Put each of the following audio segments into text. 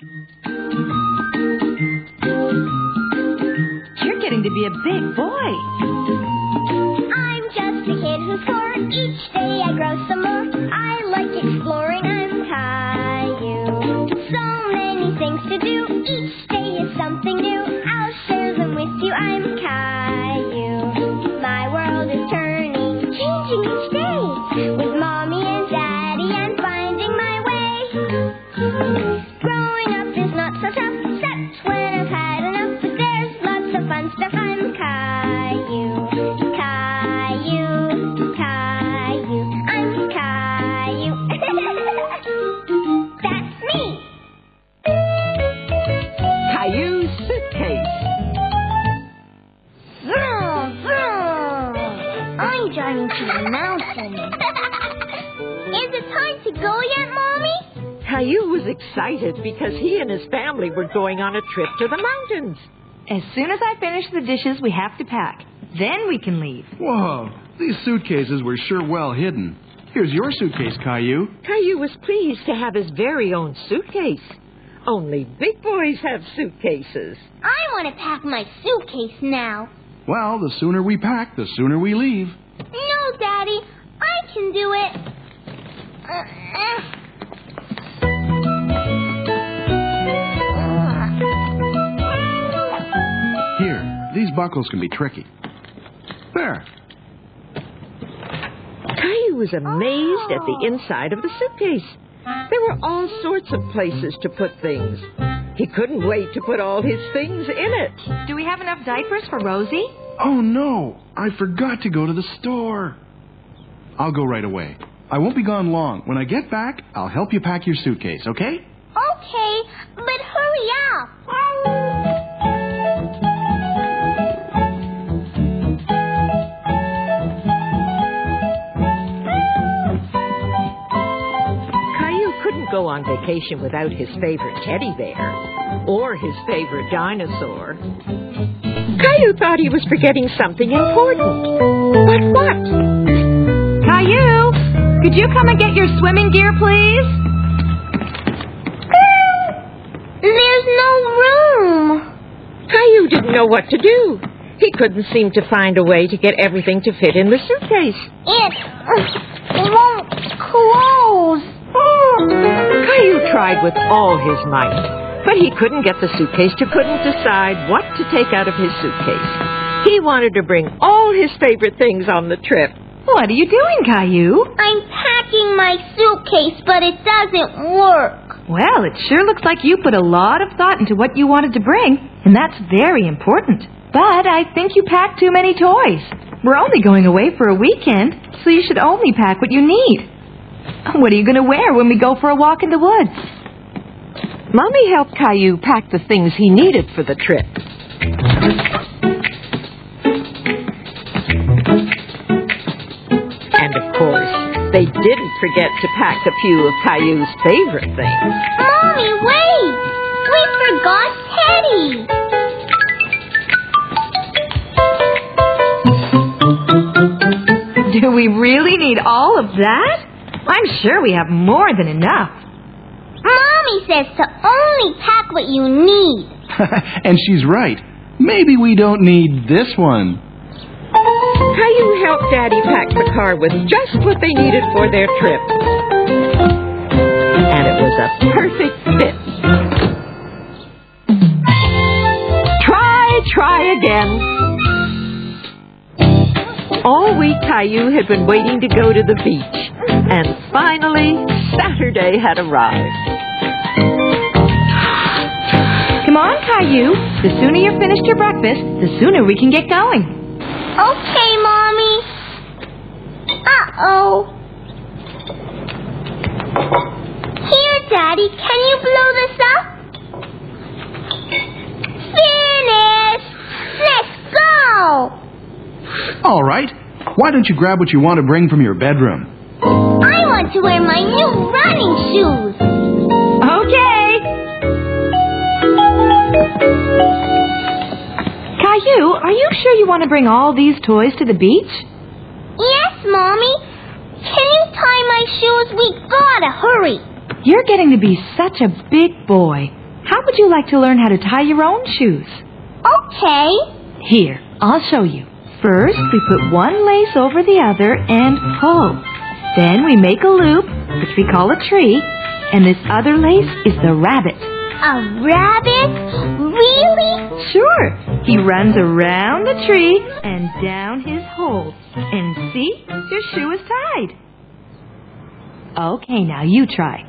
You're getting to be a big boy. I'm just a kid who's four. Each day I grow some more. I like exploring. I'm Caillou. So many things to do. Each day is something new. Excited because he and his family were going on a trip to the mountains. As soon as I finish the dishes, we have to pack. Then we can leave. Whoa, these suitcases were sure well hidden. Here's your suitcase, Caillou. Caillou was pleased to have his very own suitcase. Only big boys have suitcases. I want to pack my suitcase now. Well, the sooner we pack, the sooner we leave. No, Daddy, I can do it. Uh, uh. Here, these buckles can be tricky. There. Caillou was amazed at the oh. inside of the suitcase. There were all sorts of places to put things. He couldn't wait to put all his things in it. Do we have enough diapers for Rosie? Oh, no, I forgot to go to the store. I'll go right away. I won't be gone long. When I get back, I'll help you pack your suitcase, okay? Okay, but hurry up. On vacation without his favorite teddy bear or his favorite dinosaur. Caillou thought he was forgetting something important. But what? Caillou, could you come and get your swimming gear, please? There's no room. Caillou didn't know what to do. He couldn't seem to find a way to get everything to fit in the suitcase. It won't close. Oh. Caillou tried with all his might, but he couldn't get the suitcase to couldn't decide what to take out of his suitcase. He wanted to bring all his favorite things on the trip. What are you doing, Caillou? I'm packing my suitcase, but it doesn't work. Well, it sure looks like you put a lot of thought into what you wanted to bring, and that's very important. But I think you packed too many toys. We're only going away for a weekend, so you should only pack what you need. What are you going to wear when we go for a walk in the woods? Mommy helped Caillou pack the things he needed for the trip. And of course, they didn't forget to pack a few of Caillou's favorite things. Mommy, wait! We forgot Teddy. Do we really need all of that? I'm sure we have more than enough. Mommy says to only pack what you need. and she's right. Maybe we don't need this one. Caillou helped Daddy pack the car with just what they needed for their trip. And it was a perfect fit. Try, try again. All week, Caillou had been waiting to go to the beach. And finally, Saturday had arrived. Come on, Caillou. The sooner you're finished your breakfast, the sooner we can get going. Okay, Mommy. Uh-oh. Here, Daddy, can you blow this up? Finish! Let's go! All right. Why don't you grab what you want to bring from your bedroom? Want to wear my new running shoes. Okay. Caillou, are you sure you want to bring all these toys to the beach? Yes, Mommy. Can you tie my shoes? We gotta hurry. You're getting to be such a big boy. How would you like to learn how to tie your own shoes? Okay. Here, I'll show you. First, we put one lace over the other and pull. Then we make a loop, which we call a tree, and this other lace is the rabbit. A rabbit? Really? Sure, he runs around the tree and down his hole. And see, your shoe is tied. Okay, now you try.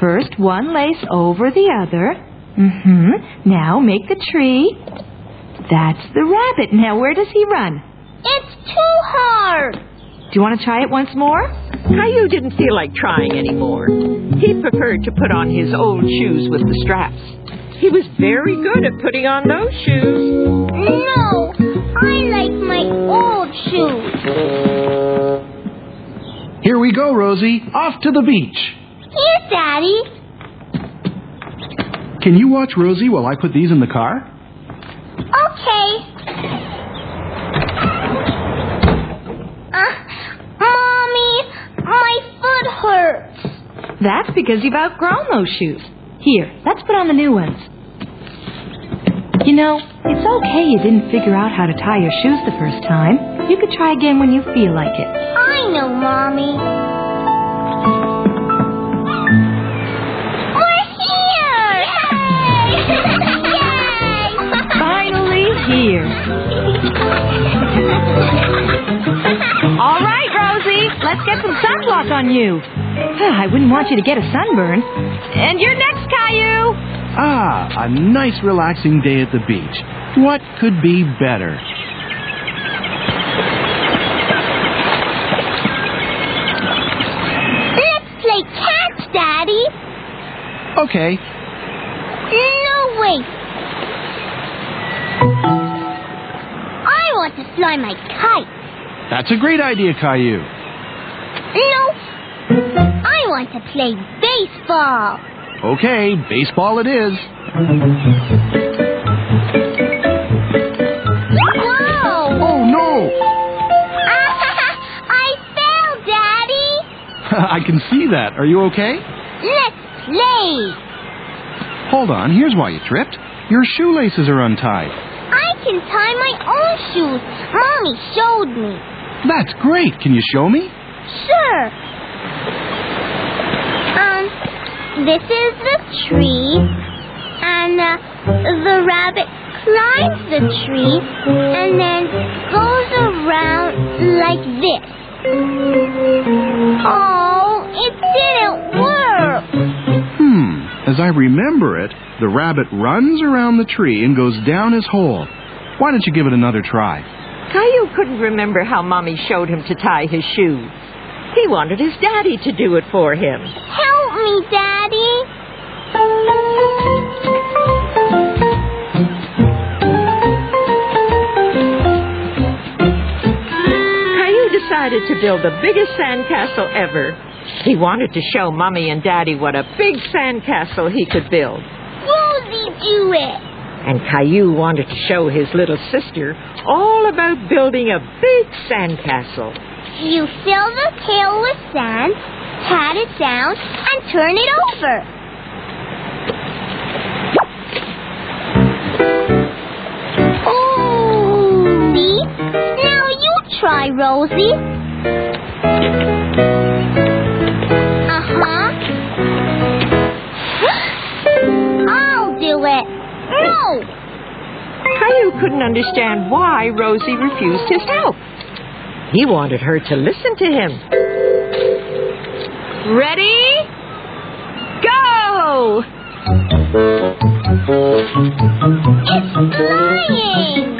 First, one lace over the other. Mm-hmm. Now make the tree. That's the rabbit. Now where does he run? It's too hard. Do you want to try it once more? Caillou didn't feel like trying anymore. He preferred to put on his old shoes with the straps. He was very good at putting on those shoes. No, I like my old shoes. Here we go, Rosie. Off to the beach. Here, Daddy. Can you watch Rosie while I put these in the car? Okay. Uh, Mommy, my foot hurts. That's because you've outgrown those shoes. Here, let's put on the new ones. You know, it's okay you didn't figure out how to tie your shoes the first time. You could try again when you feel like it. I know, Mommy. We're here! Hey! Finally here. All right, Rosie, let's get some sunblock on you. I wouldn't want you to get a sunburn. And you're next, Caillou. Ah, a nice relaxing day at the beach. What could be better? Let's play catch, Daddy. Okay, No, wait. I want to fly my kite. that's a great idea, Caillou. I want to play baseball. Okay, baseball it is. Whoa! Oh, no! I fell, Daddy. I can see that. Are you okay? Let's play. Hold on, here's why you tripped. Your shoelaces are untied. I can tie my own shoes. Mommy showed me. That's great. Can you show me? Sure. Um, this is the tree, and uh, the rabbit climbs the tree and then goes around like this. Oh, it didn't work. Hmm. As I remember it, the rabbit runs around the tree and goes down his hole. Why don't you give it another try? Caillou couldn't remember how Mommy showed him to tie his shoes. He wanted his daddy to do it for him. Help me, Daddy. Caillou decided to build the biggest sandcastle ever. He wanted to show Mommy and Daddy what a big sandcastle he could build. Rosie, do it. And Caillou wanted to show his little sister all about building a big sandcastle. You fill the pail with sand, pat it down, and turn it over. Ooh. See? Now you try, Rosie. Uh-huh. I'll do it. No! Caillou couldn't understand why Rosie refused his help. He wanted her to listen to him. Ready? Go! It's flying!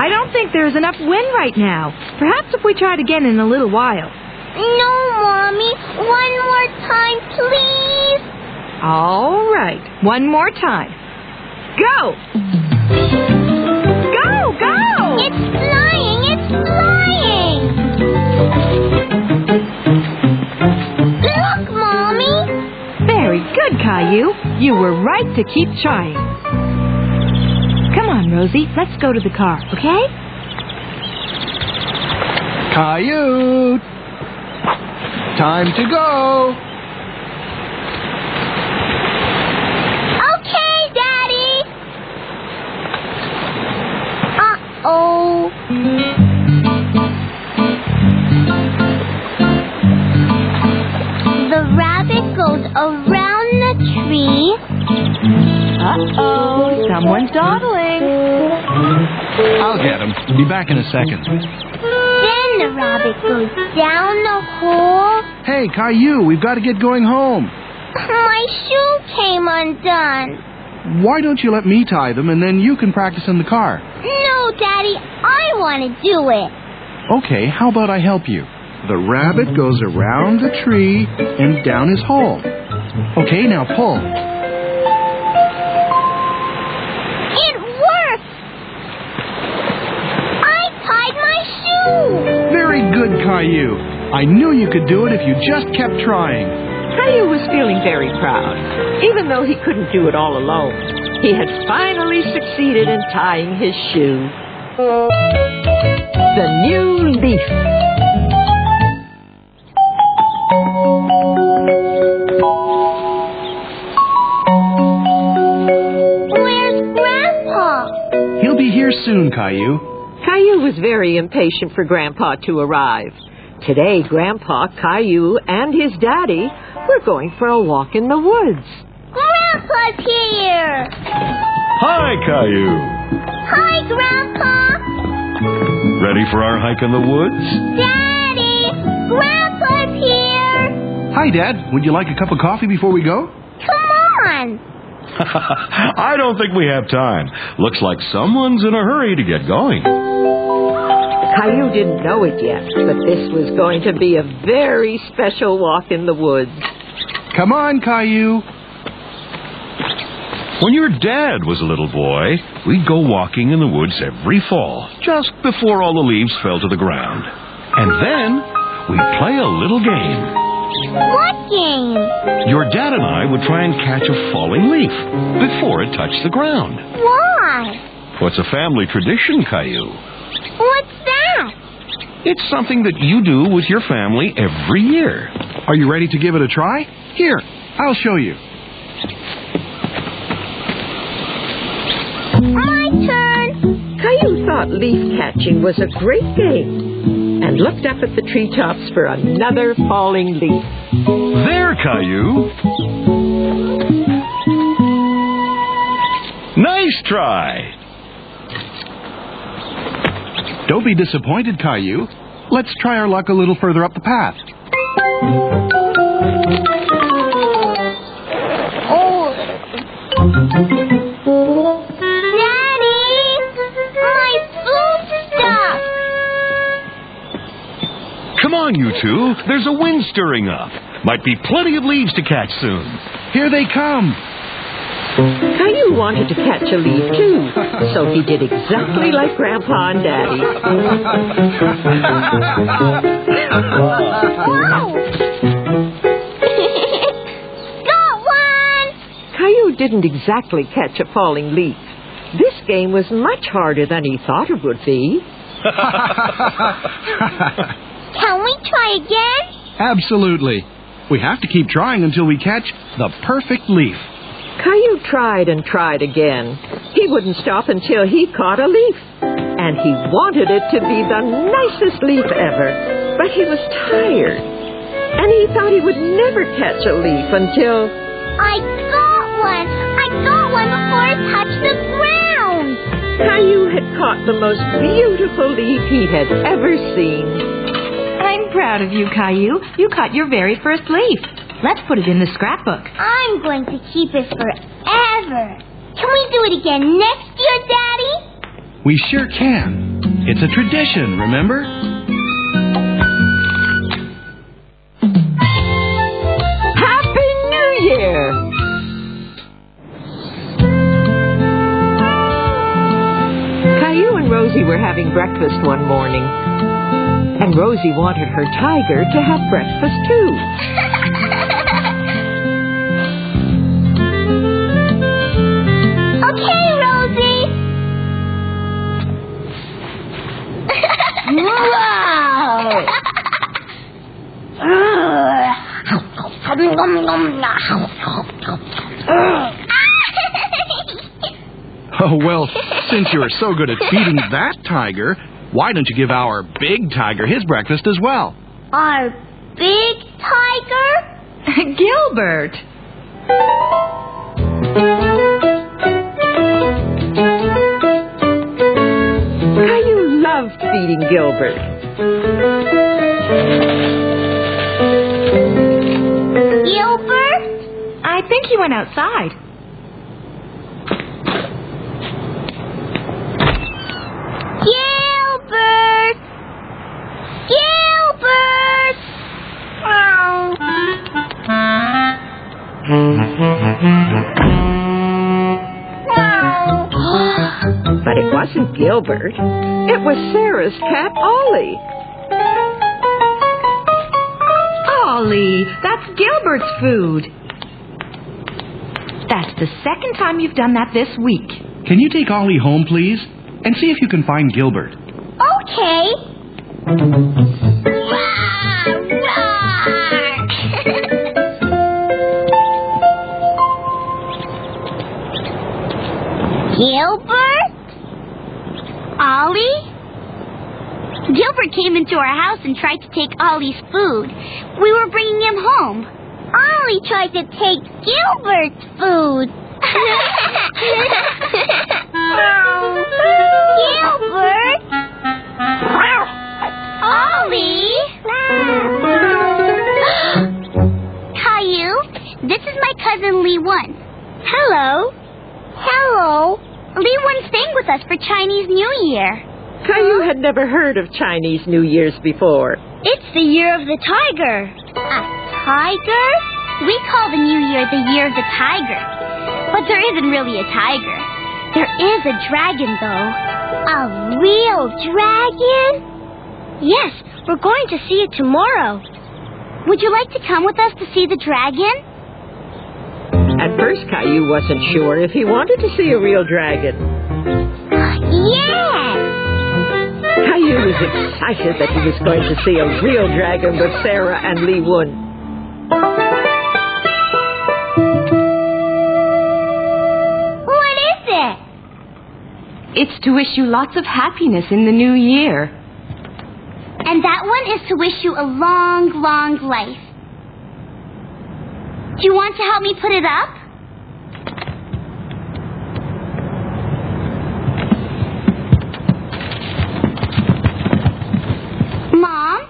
I don't think there's enough wind right now. Perhaps if we try it again in a little while. No, Mommy. One more time, please. All right. One more time. Go! Go, go! It's Caillou. You were right to keep trying. Come on, Rosie. Let's go to the car, okay? Caillou! Time to go! Okay, Daddy! Uh-oh. The rabbit goes around uh-oh, someone's dawdling. I'll get him. Be back in a second. Then the rabbit goes down the hole. Hey, Caillou, we've got to get going home. My shoe came undone. Why don't you let me tie them and then you can practice in the car? No, Daddy, I want to do it. Okay, how about I help you? The rabbit goes around the tree and down his hole. Okay, now pull. Very good, Caillou. I knew you could do it if you just kept trying. Caillou was feeling very proud, even though he couldn't do it all alone. He had finally succeeded in tying his shoe. The new leaf. Where's Grandpa? He'll be here soon, Caillou. Caillou was very impatient for Grandpa to arrive. Today, Grandpa, Caillou, and his daddy were going for a walk in the woods. Grandpa's here. Hi, Caillou. Hi, Grandpa. Ready for our hike in the woods? Daddy, Grandpa's here. Hi, Dad. Would you like a cup of coffee before we go? Come on. I don't think we have time. Looks like someone's in a hurry to get going. Caillou didn't know it yet, but this was going to be a very special walk in the woods. Come on, Caillou. When your dad was a little boy, we'd go walking in the woods every fall, just before all the leaves fell to the ground. And then we'd play a little game. What game? Your dad and I would try and catch a falling leaf before it touched the ground. Why? What's a family tradition, Caillou? What's that? It's something that you do with your family every year. Are you ready to give it a try? Here, I'll show you. My turn. Caillou thought leaf catching was a great game and looked up at the treetops for another falling leaf. There, Caillou. Nice try. Don't be disappointed, Caillou. Let's try our luck a little further up the path. Oh. Daddy, my food stuck. Come on, you two. There's a wind stirring up. Might be plenty of leaves to catch soon. Here they come. Caillou wanted to catch a leaf too, so he did exactly like Grandpa and Daddy. Got one. Caillou didn't exactly catch a falling leaf. This game was much harder than he thought it would be. Can we try again? Absolutely. We have to keep trying until we catch the perfect leaf. Caillou tried and tried again. He wouldn't stop until he caught a leaf. And he wanted it to be the nicest leaf ever. But he was tired. And he thought he would never catch a leaf until. I got one. I got one before it touched the ground. Caillou had caught the most beautiful leaf he had ever seen. I'm proud of you, Caillou. You caught your very first leaf. Let's put it in the scrapbook. I'm going to keep it forever. Can we do it again next year, Daddy? We sure can. It's a tradition, remember? Happy New Year! Caillou and Rosie were having breakfast one morning. And Rosie wanted her tiger to have breakfast too. Oh, well, since you're so good at feeding that tiger, why don't you give our big tiger his breakfast as well? Our big tiger? Gilbert. Caillou loved feeding Gilbert. I think he went outside. Gilbert! Gilbert! But it wasn't Gilbert. It was Sarah's cat, Ollie. Ollie, that's Gilbert's food. The second time you've done that this week. Can you take Ollie home, please? And see if you can find Gilbert. Okay. Gilbert? Ollie? Gilbert came into our house and tried to take Ollie's food. We were bringing him home. Ollie tried to take Gilbert's food. Gilbert? Ollie? Caillou, this is my cousin Lee One. Hello. Hello. Lee One's staying with us for Chinese New Year. Caillou had never heard of Chinese New Year's before. It's the year of the tiger. A tiger? We call the new year the year of the tiger. But there isn't really a tiger. There is a dragon, though. A real dragon? Yes, we're going to see it tomorrow. Would you like to come with us to see the dragon? At first, Caillou wasn't sure if he wanted to see a real dragon. Yes! Caillou was excited that he was going to see a real dragon with Sarah and Lee Wun. It's to wish you lots of happiness in the new year. And that one is to wish you a long, long life. Do you want to help me put it up? Mom?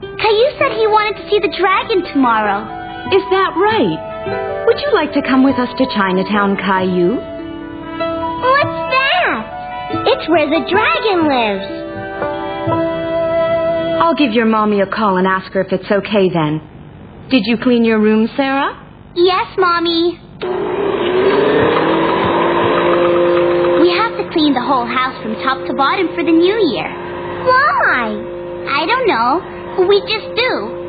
Caillou said he wanted to see the dragon tomorrow. Is that right? Would you like to come with us to Chinatown, Caillou? What's that? It's where the dragon lives. I'll give your mommy a call and ask her if it's okay then. Did you clean your room, Sarah? Yes, Mommy. We have to clean the whole house from top to bottom for the new year. Why? I don't know. We just do.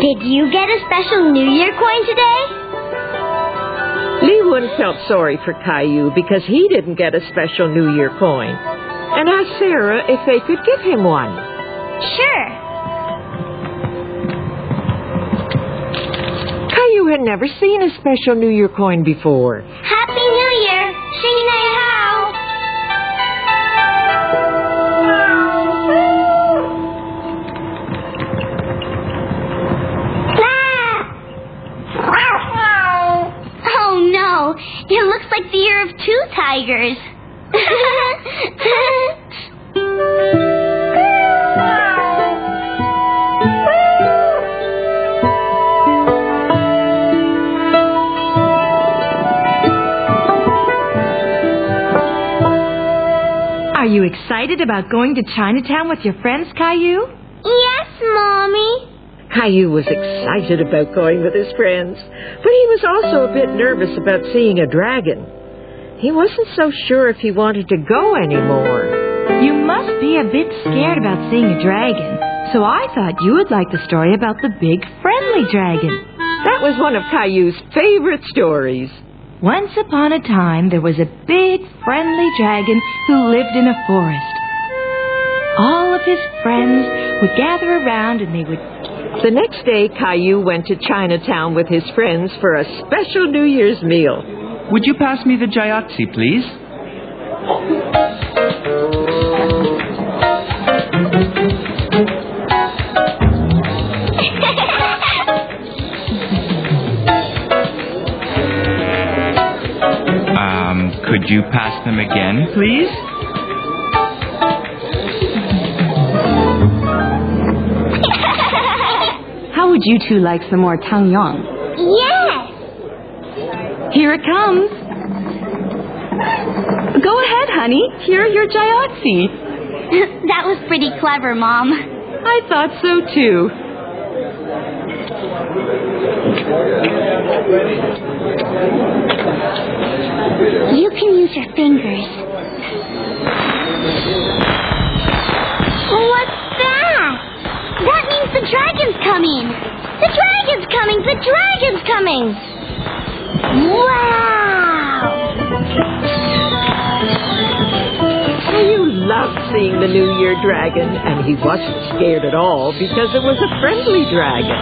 Did you get a special New Year coin today? Lee Wun felt sorry for Caillou because he didn't get a special New Year coin and asked Sarah if they could give him one. Sure. Caillou had never seen a special New Year coin before. It looks like the year of two tigers. Are you excited about going to Chinatown with your friends, Caillou? Caillou was excited about going with his friends, but he was also a bit nervous about seeing a dragon. He wasn't so sure if he wanted to go anymore. You must be a bit scared about seeing a dragon, so I thought you would like the story about the big friendly dragon. That was one of Caillou's favorite stories. Once upon a time, there was a big friendly dragon who lived in a forest. All of his friends would gather around and they would. The next day, Caillou went to Chinatown with his friends for a special New Year's meal. Would you pass me the Jayatsi, please? um, could you pass them again, please? Would you two like some more tangyuan? yes! Here it comes. Go ahead, honey. Here are your jayatsi. that was pretty clever, Mom. I thought so too. You can use your fingers. What's that? That means the dragon's coming! The dragon's coming! The dragon's coming! Wow! Well, you loved seeing the New Year dragon, and he wasn't scared at all because it was a friendly dragon.